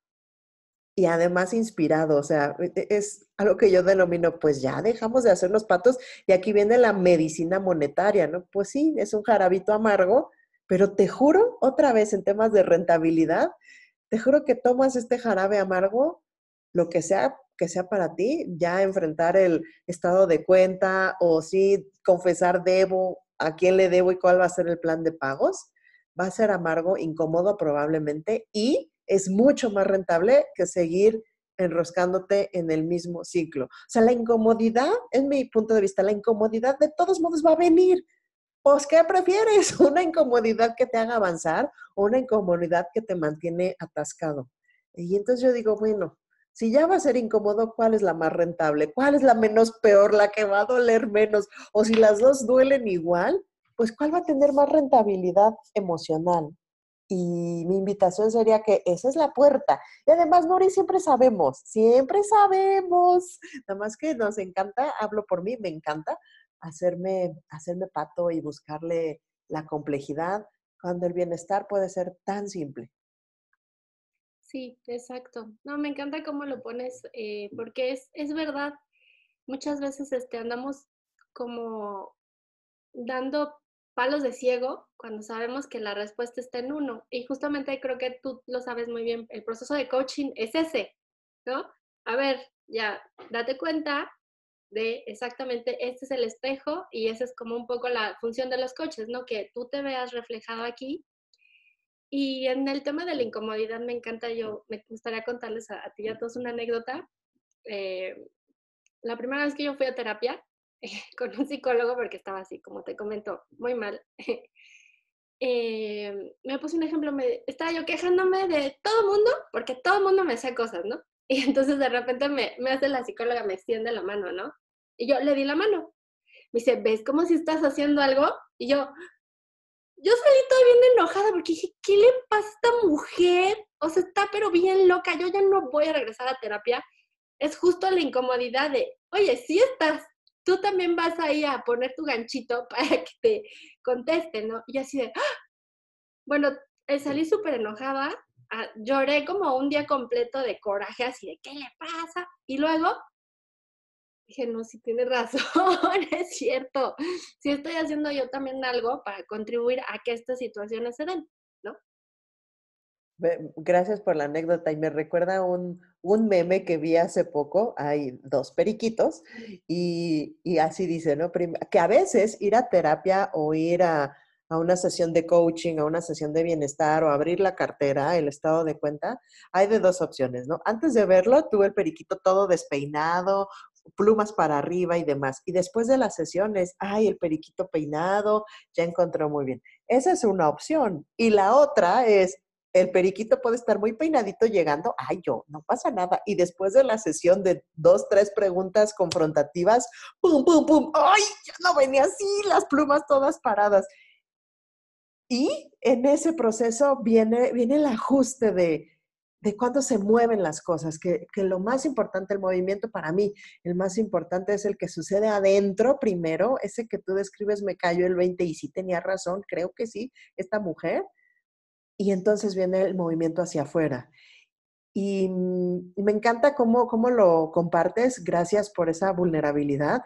[SPEAKER 2] y además inspirado. O sea, e, e, es algo que yo denomino, pues ya dejamos de hacer los patos y aquí viene la medicina monetaria, ¿no? Pues sí, es un jarabito amargo, pero te juro, otra vez en temas de rentabilidad, te juro que tomas este jarabe amargo, lo que sea que sea para ti, ya enfrentar el estado de cuenta o sí confesar debo, a quién le debo y cuál va a ser el plan de pagos, va a ser amargo, incómodo probablemente y es mucho más rentable que seguir enroscándote en el mismo ciclo. O sea, la incomodidad, en mi punto de vista, la incomodidad de todos modos va a venir. Pues, ¿qué prefieres? ¿Una incomodidad que te haga avanzar o una incomodidad que te mantiene atascado? Y entonces yo digo, bueno, si ya va a ser incómodo, ¿cuál es la más rentable? ¿Cuál es la menos peor, la que va a doler menos? O si las dos duelen igual, pues ¿cuál va a tener más rentabilidad emocional? Y mi invitación sería que esa es la puerta. Y además, Nori, siempre sabemos, siempre sabemos. Nada más que nos encanta, hablo por mí, me encanta hacerme, hacerme pato y buscarle la complejidad cuando el bienestar puede ser tan simple.
[SPEAKER 1] Sí, exacto. No, me encanta cómo lo pones, eh, porque es, es verdad. Muchas veces este, andamos como dando palos de ciego cuando sabemos que la respuesta está en uno. Y justamente creo que tú lo sabes muy bien, el proceso de coaching es ese, ¿no? A ver, ya, date cuenta de exactamente este es el espejo y esa es como un poco la función de los coches, ¿no? Que tú te veas reflejado aquí. Y en el tema de la incomodidad me encanta, yo me gustaría contarles a, ti y a todos una anécdota. Eh, la primera vez que yo fui a terapia con un psicólogo, porque estaba así, como te comento, muy mal, eh, me puse un ejemplo, me, estaba yo quejándome de todo mundo, porque todo mundo me hacía cosas, ¿no? Y entonces de repente me, me hace la psicóloga, me extiende la mano, ¿no? Y yo le di la mano. Me dice, ¿ves cómo si estás haciendo algo? Y yo, yo salí toda bien enojada porque dije, ¿qué le pasa a esta mujer? O sea, está pero bien loca, yo ya no voy a regresar a terapia. Es justo la incomodidad de, oye, si estás, tú también vas ahí a poner tu ganchito para que te conteste, ¿no? Y así de, ¡ah! bueno, eh, salí súper enojada, ah, lloré como un día completo de coraje, así de, ¿qué le pasa? Y luego dije, no, si tiene razón, es cierto. Si estoy haciendo yo también algo para contribuir a que estas situaciones se den, ¿no?
[SPEAKER 2] Gracias por la anécdota y me recuerda un, un meme que vi hace poco, hay dos periquitos y, y así dice, ¿no? Que a veces ir a terapia o ir a, a una sesión de coaching, a una sesión de bienestar o abrir la cartera, el estado de cuenta, hay de dos opciones, ¿no? Antes de verlo, tuve el periquito todo despeinado, plumas para arriba y demás. Y después de las sesiones, ay, el periquito peinado, ya encontró muy bien. Esa es una opción. Y la otra es, el periquito puede estar muy peinadito llegando, ay, yo, no pasa nada. Y después de la sesión de dos, tres preguntas confrontativas, pum, pum, pum, ay, ya no venía así, las plumas todas paradas. Y en ese proceso viene, viene el ajuste de, de cuándo se mueven las cosas, que, lo más importante, el movimiento para mí, el más importante es el que sucede adentro primero, ese que tú describes me cayó el 20 y sí tenía razón, creo que sí, esta mujer, y entonces viene el movimiento hacia afuera. y me encanta cómo, cómo lo compartes, gracias por esa vulnerabilidad,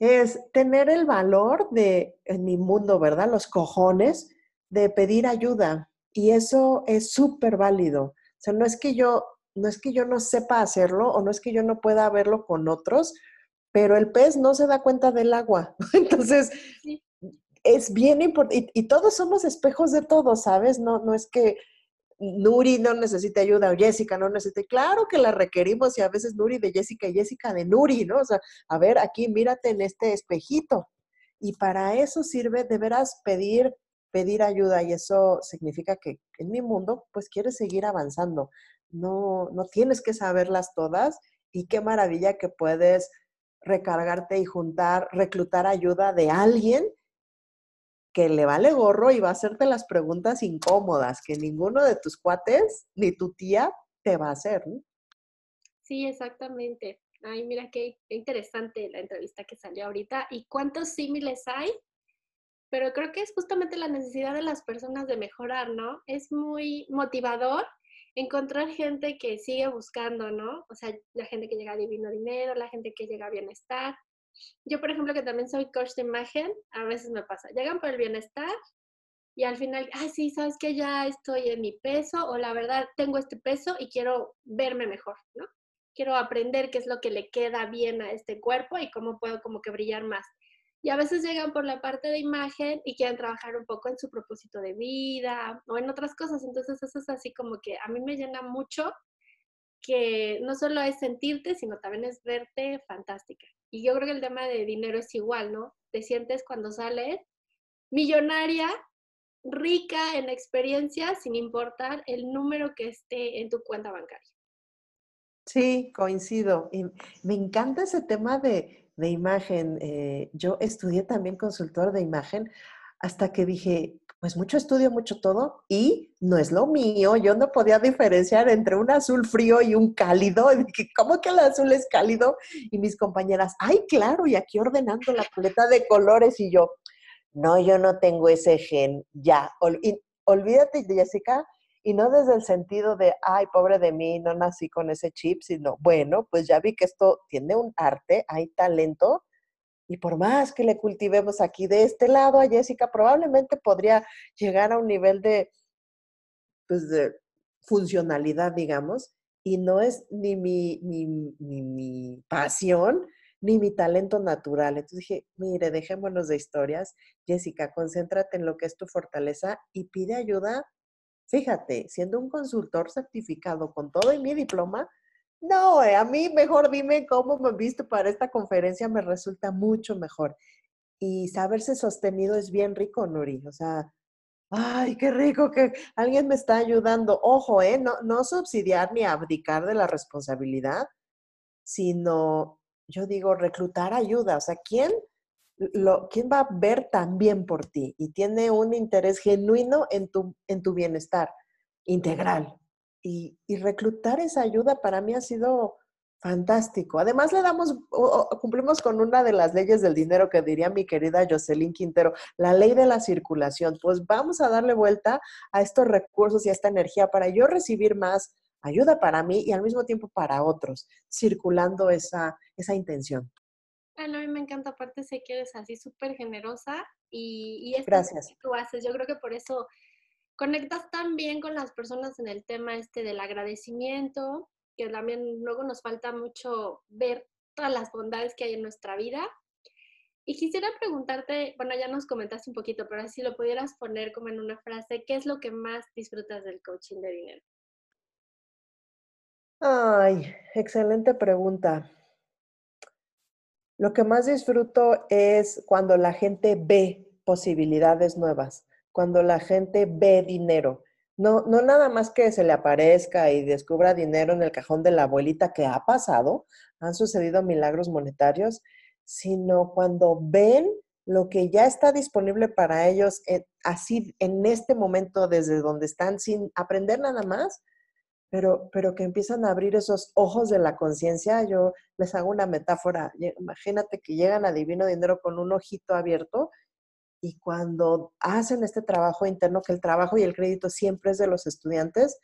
[SPEAKER 2] es tener el valor de, en mi mundo, ¿verdad? Los cojones de pedir ayuda. Y eso es súper válido. O sea, no es que yo, no es que yo no sepa hacerlo o no es que yo no pueda verlo con otros, pero el pez no se da cuenta del agua. Entonces, es bien importante. Y, todos somos espejos de todos, ¿sabes? No, no es que Nuri no necesite ayuda o Jessica no necesite. Claro que la requerimos y a veces Nuri de Jessica y Jessica de Nuri, ¿no? O sea, a ver, aquí mírate en este espejito. Y para eso sirve de veras pedir, pedir ayuda y eso significa que en mi mundo, pues quieres seguir avanzando. No, no tienes que saberlas todas y qué maravilla que puedes recargarte y juntar, reclutar ayuda de alguien que le vale gorro y va a hacerte las preguntas incómodas que ninguno de tus cuates ni tu tía te va a hacer.
[SPEAKER 1] Sí, exactamente. Ay, mira qué, interesante la entrevista que salió ahorita y cuántos símiles hay, pero creo que es justamente la necesidad de las personas de mejorar, ¿no? Es muy motivador encontrar gente que sigue buscando, ¿no? O sea, la gente que llega a divino dinero, la gente que llega a bienestar, yo, por ejemplo, que también soy coach de imagen, a veces me pasa, llegan por el bienestar y al final, ay, sí, sabes que ya estoy en mi peso o la verdad tengo este peso y quiero verme mejor, ¿no? Quiero aprender qué es lo que le queda bien a este cuerpo y cómo puedo como que brillar más. Y a veces llegan por la parte de imagen y quieren trabajar un poco en su propósito de vida o en otras cosas. Entonces eso es así como que a mí me llena mucho que no solo es sentirte, sino también es verte fantástica. Y yo creo que el tema de dinero es igual, ¿no? Te sientes cuando sales millonaria, rica en experiencia, sin importar el número que esté en tu cuenta bancaria.
[SPEAKER 2] Sí, coincido. Y me encanta ese tema de, de imagen. Eh, yo estudié también consultor de imagen hasta que dije, pues mucho estudio, mucho todo, y no es lo mío. Yo no podía diferenciar entre un azul frío y un cálido. ¿Cómo que el azul es cálido? Y mis compañeras, ay, claro, y aquí ordenando la paleta de colores, y yo, no, yo no tengo ese gen, ya. olvídate, Jessica, y no desde el sentido de, ay, pobre de mí, no nací con ese chip, sino, bueno, pues ya vi que esto tiene un arte, hay talento, y por más que le cultivemos aquí de este lado a Jessica, probablemente podría llegar a un nivel de, pues, de funcionalidad, digamos, y no es ni mi, ni, mi pasión ni mi talento natural. Entonces dije, mire, dejémonos de historias. Jessica, concéntrate en lo que es tu fortaleza y pide ayuda. Fíjate, siendo un consultor certificado con todo y mi diploma, no, eh, a mí mejor dime cómo me visto para esta conferencia, me resulta mucho mejor. Y saberse sostenido es bien rico, Nuri. O sea, ay, qué rico que alguien me está ayudando. Ojo, ¿eh? No, no subsidiar ni abdicar de la responsabilidad, sino, yo digo, reclutar ayuda. O sea, ¿quién, lo, ¿quién va a ver también por ti y tiene un interés genuino en tu, en tu bienestar integral? y, reclutar esa ayuda para mí ha sido fantástico. Además, le damos, cumplimos con una de las leyes del dinero que diría mi querida Jocelyn Quintero, la ley de la circulación. Pues vamos a darle vuelta a estos recursos y a esta energía para yo recibir más ayuda para mí y al mismo tiempo para otros, circulando esa, esa intención.
[SPEAKER 1] A mí me encanta, aparte sé que eres así súper generosa y, y esto
[SPEAKER 2] Gracias.
[SPEAKER 1] que tú haces, yo creo que por eso conectas tan bien con las personas en el tema este del agradecimiento, que también luego nos falta mucho ver todas las bondades que hay en nuestra vida. Y quisiera preguntarte, bueno, ya nos comentaste un poquito, pero si lo pudieras poner como en una frase, ¿qué es lo que más disfrutas del coaching de dinero?
[SPEAKER 2] Ay, excelente pregunta. Lo que más disfruto es cuando la gente ve posibilidades nuevas cuando la gente ve dinero. No, no nada más que se le aparezca y descubra dinero en el cajón de la abuelita que ha pasado, han sucedido milagros monetarios, sino cuando ven lo que ya está disponible para ellos así en este momento desde donde están sin aprender nada más, pero, pero que empiezan a abrir esos ojos de la conciencia. Yo les hago una metáfora. Imagínate que llegan a Divino Dinero con un ojito abierto y cuando hacen este trabajo interno, que el trabajo y el crédito siempre es de los estudiantes,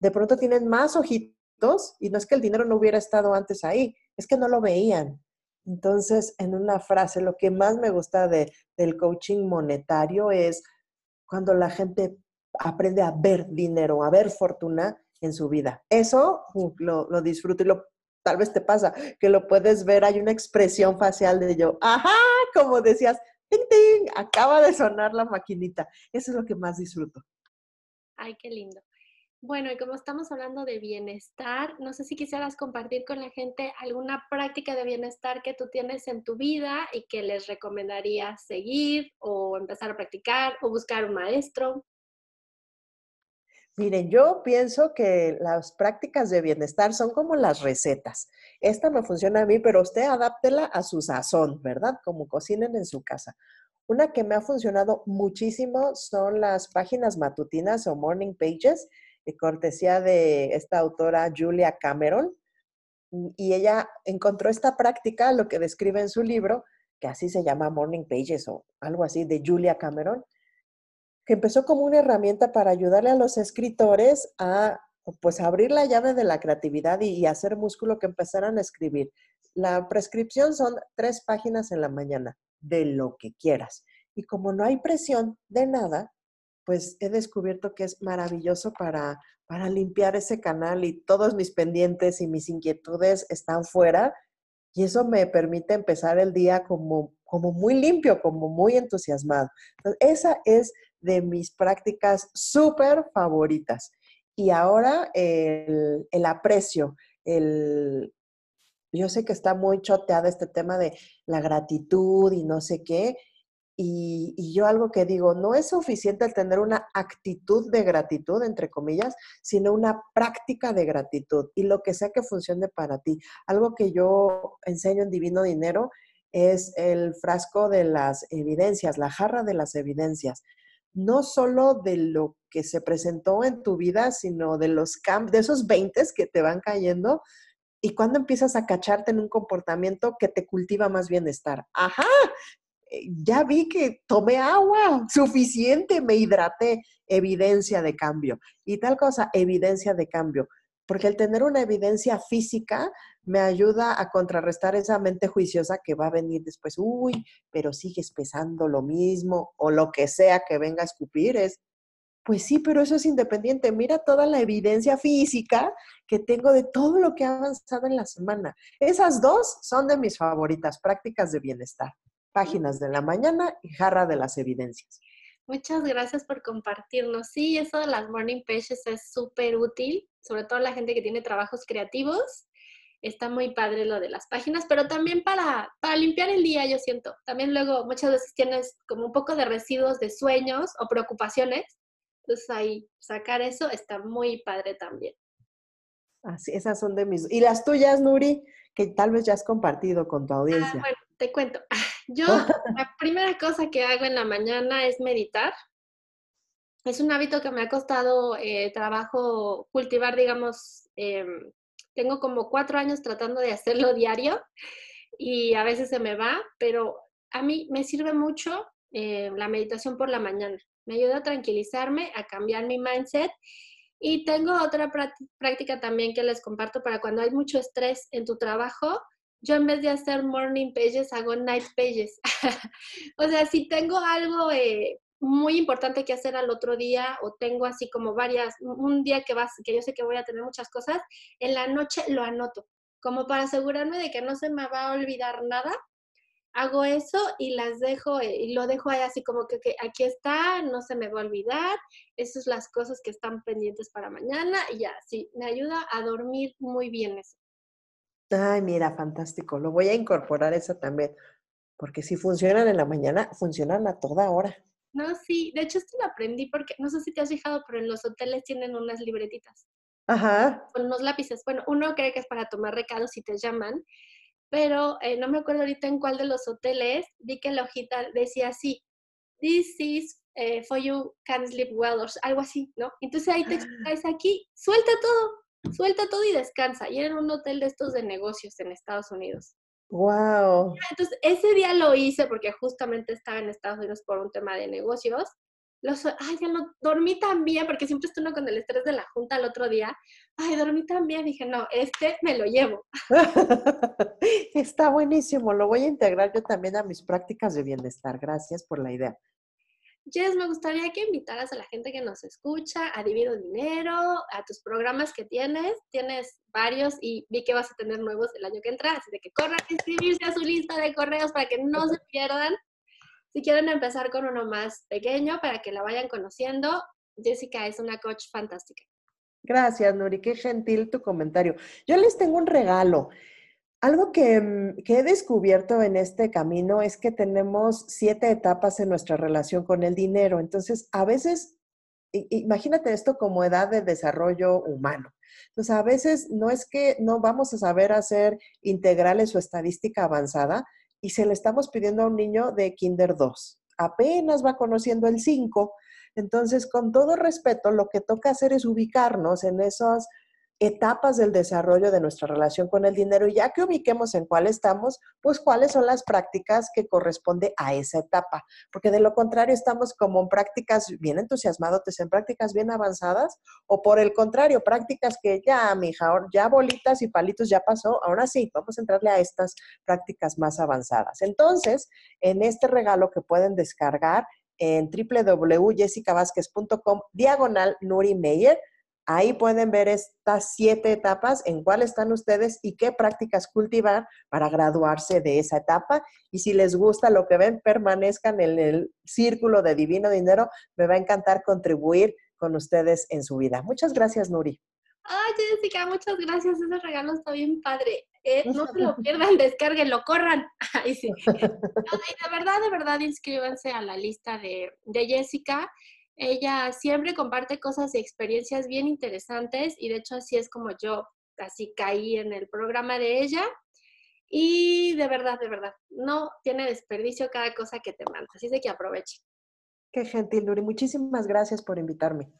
[SPEAKER 2] de pronto tienen más ojitos y no es que el dinero no hubiera estado antes ahí, es que no lo veían. Entonces, en una frase, lo que más me gusta de, del coaching monetario es cuando la gente aprende a ver dinero, a ver fortuna en su vida. Eso lo, lo disfruto y lo, tal vez te pasa, que lo puedes ver, hay una expresión facial de yo, ajá, como decías, ting, ting, acaba de sonar la maquinita. Eso es lo que más disfruto.
[SPEAKER 1] Ay, qué lindo. Bueno, y como estamos hablando de bienestar, no sé si quisieras compartir con la gente alguna práctica de bienestar que tú tienes en tu vida y que les recomendarías seguir o empezar a practicar o buscar un maestro.
[SPEAKER 2] Miren, yo pienso que las prácticas de bienestar son como las recetas. Esta me funciona a mí, pero usted adáptela a su sazón, ¿verdad? Como cocinen en su casa. Una que me ha funcionado muchísimo son las páginas matutinas o morning pages de cortesía de esta autora Julia Cameron. Mm, y ella encontró esta práctica, lo que describe en su libro, que así se llama Morning Pages o algo así, de Julia Cameron, que empezó como una herramienta para ayudarle a los escritores a pues abrir la llave de la creatividad y, y hacer músculo que empezaran a escribir. La prescripción son tres páginas en la mañana, de lo que quieras. Y como no hay presión de nada, pues he descubierto que es maravilloso para, para limpiar ese canal y todos mis pendientes y mis inquietudes están fuera y eso me permite empezar el día como, como muy limpio, como muy entusiasmado. Entonces, esa es de mis prácticas súper favoritas. Y ahora el, el aprecio, el, yo sé que está muy choteada este tema de la gratitud y no sé qué, y, yo algo que digo, no es suficiente el tener una actitud de gratitud, entre comillas, sino una práctica de gratitud y lo que sea que funcione para ti. Algo que yo enseño en Divino Dinero es el frasco de las evidencias, la jarra de las evidencias. No solo de lo que se presentó en tu vida, sino de los cambios, de esos 20 que te van cayendo, y cuando empiezas a cacharte en un comportamiento que te cultiva más bienestar. Ajá, eh, ya vi que tomé agua suficiente, me hidraté, evidencia de cambio. Y tal cosa, evidencia de cambio. Porque el tener una evidencia física me ayuda a contrarrestar esa mente juiciosa que va a venir después, uy, pero sigues pesando lo mismo o lo que sea que venga a escupir, es, pues sí, pero eso es independiente. Mira toda la evidencia física que tengo de todo lo que ha avanzado en la semana. Esas dos son de mis favoritas, prácticas de bienestar páginas de la mañana y jarra de las evidencias.
[SPEAKER 1] Muchas gracias por compartirnos. Sí, eso de las morning pages es súper útil, sobre todo la gente que tiene trabajos creativos. Está muy padre lo de las páginas, pero también para, para limpiar el día, yo siento. También luego muchas veces tienes como un poco de residuos de sueños o preocupaciones. Entonces ahí sacar eso está muy padre también.
[SPEAKER 2] Así, esas son de mis... ¿Y las tuyas, Nuri? Que tal vez ya has compartido con tu ah, audiencia.
[SPEAKER 1] bueno, te cuento. Yo, la primera cosa que hago en la mañana es meditar. Es un hábito que me ha costado eh, trabajo cultivar, digamos, em, tengo como cuatro años tratando de hacerlo diario y a veces se me va, pero a mí me sirve mucho eh, la meditación por la mañana. Me ayuda a tranquilizarme, a cambiar mi mindset. Y tengo otra práctica también que les comparto para cuando hay mucho estrés en tu trabajo, yo en vez de hacer morning pages, hago night pages. o sea, si tengo algo eh, muy importante que hacer al otro día o tengo así como varias, un día que, vas, que yo sé que voy a tener muchas cosas, en la noche lo anoto, como para asegurarme de que no se me va a olvidar nada. Hago eso y las dejo, eh, y lo dejo ahí así como que, que aquí está, no se me va a olvidar, esas son las cosas que están pendientes para mañana y ya, sí, me ayuda a dormir muy bien eso.
[SPEAKER 2] Ay, mira, fantástico. Lo voy a incorporar eso también, porque si funcionan en la mañana, funcionan a toda hora.
[SPEAKER 1] No, sí, de hecho esto lo aprendí porque, no sé si te has fijado, pero en los hoteles tienen unas libretitas.
[SPEAKER 2] Ajá.
[SPEAKER 1] Con unos lápices. Bueno, uno cree que es para tomar recados si te llaman, pero eh, no me acuerdo ahorita en cuál de los hoteles, vi que la hojita decía así, this is eh, for you can sleep well, o algo así, ¿no? Entonces ahí te explicas aquí, suelta todo, suelta todo y descansa. Y era en un hotel de estos de negocios en Estados Unidos.
[SPEAKER 2] Wow.
[SPEAKER 1] Entonces, ese día lo hice porque justamente estaba en Estados Unidos por un tema de negocios. los, ay, ya no, dormí tan bien, porque siempre estoy uno con el estrés de la junta el otro día, ay, dormí tan bien, dije, no, este me lo llevo.
[SPEAKER 2] Está buenísimo, lo voy a integrar yo también a mis prácticas de bienestar. Gracias por la idea.
[SPEAKER 1] Jess, me gustaría que invitaras a la gente que nos escucha a Divino Dinero, a tus programas que tienes. Tienes varios y vi que vas a tener nuevos el año que entra, así de que corran a inscribirse a su lista de correos para que no se pierdan. Si quieren empezar con uno más pequeño para que la vayan conociendo, Jessica es una coach fantástica.
[SPEAKER 2] Gracias, Nuri. Qué gentil tu comentario. Yo les tengo un regalo. Algo mm, que, he descubierto en este camino es que tenemos siete etapas en nuestra relación con el dinero. Entonces, a veces, imagínate esto como edad de desarrollo humano. Entonces, a veces no es que no vamos a saber hacer integrales o estadística avanzada y se le estamos pidiendo a un niño de Kinder 2. Apenas va conociendo el 5. Entonces, con todo respeto, lo que toca hacer es ubicarnos en esos etapas del desarrollo de nuestra relación con el dinero y ya que ubiquemos en cuál estamos, pues cuáles son las prácticas que corresponde a esa etapa, porque de lo contrario estamos como en prácticas bien entusiasmados, en prácticas bien avanzadas o por el contrario, prácticas que ya, mija, ya bolitas y palitos ya pasó, ahora sí, vamos a entrarle a estas prácticas más avanzadas. Entonces, en este regalo que pueden descargar en www.jessicavasquez.com diagonal Nuri Meyer, Ahí pueden ver estas siete etapas, en cuál están ustedes y qué prácticas cultivar para graduarse de esa etapa. Y si les gusta lo que ven, permanezcan en el círculo de Divino Dinero. Me va a encantar contribuir con ustedes en su vida. Muchas gracias, Nuri.
[SPEAKER 1] Ay, Jessica, muchas gracias. Ese regalo está bien padre. Eh, no se lo pierdan, descarguenlo, corran. Ay, sí. de verdad, de verdad, inscríbanse a la lista de, de Jessica. Ella siempre comparte cosas y experiencias bien interesantes y de hecho así es como yo así caí en el programa de ella. Y de verdad, de verdad, no tiene desperdicio cada cosa que te manda. Así de que aproveche.
[SPEAKER 2] Qué gentil, Luri. Muchísimas gracias por invitarme.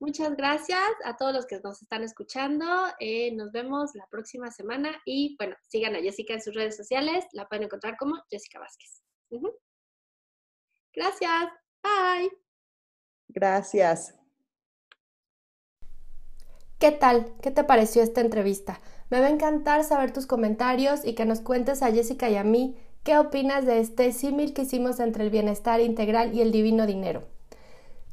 [SPEAKER 1] Muchas gracias a todos los que nos están escuchando. Eh, nos vemos la próxima semana y bueno, sigan a Jessica en sus redes sociales. La pueden encontrar como Jessica Vázquez. Gracias. Bye.
[SPEAKER 2] Gracias.
[SPEAKER 1] ¿Qué tal? ¿Qué te pareció esta entrevista? Me va a encantar saber tus comentarios y que nos cuentes a Jessica y a mí qué opinas de este símil que hicimos entre el bienestar integral y el divino dinero.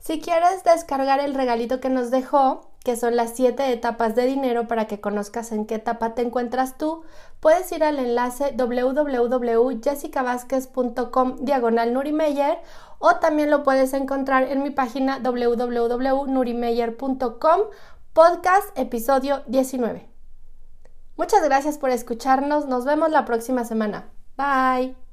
[SPEAKER 1] Si quieres descargar el regalito que nos dejó, que son las siete etapas de dinero para que conozcas en qué etapa te encuentras tú, puedes ir al enlace www.jessicavasquez.com diagonal Nurimeyer o también lo puedes encontrar en mi página www.nurimeyer.com podcast episodio 19. Muchas gracias por escucharnos, nos vemos la próxima semana. Bye.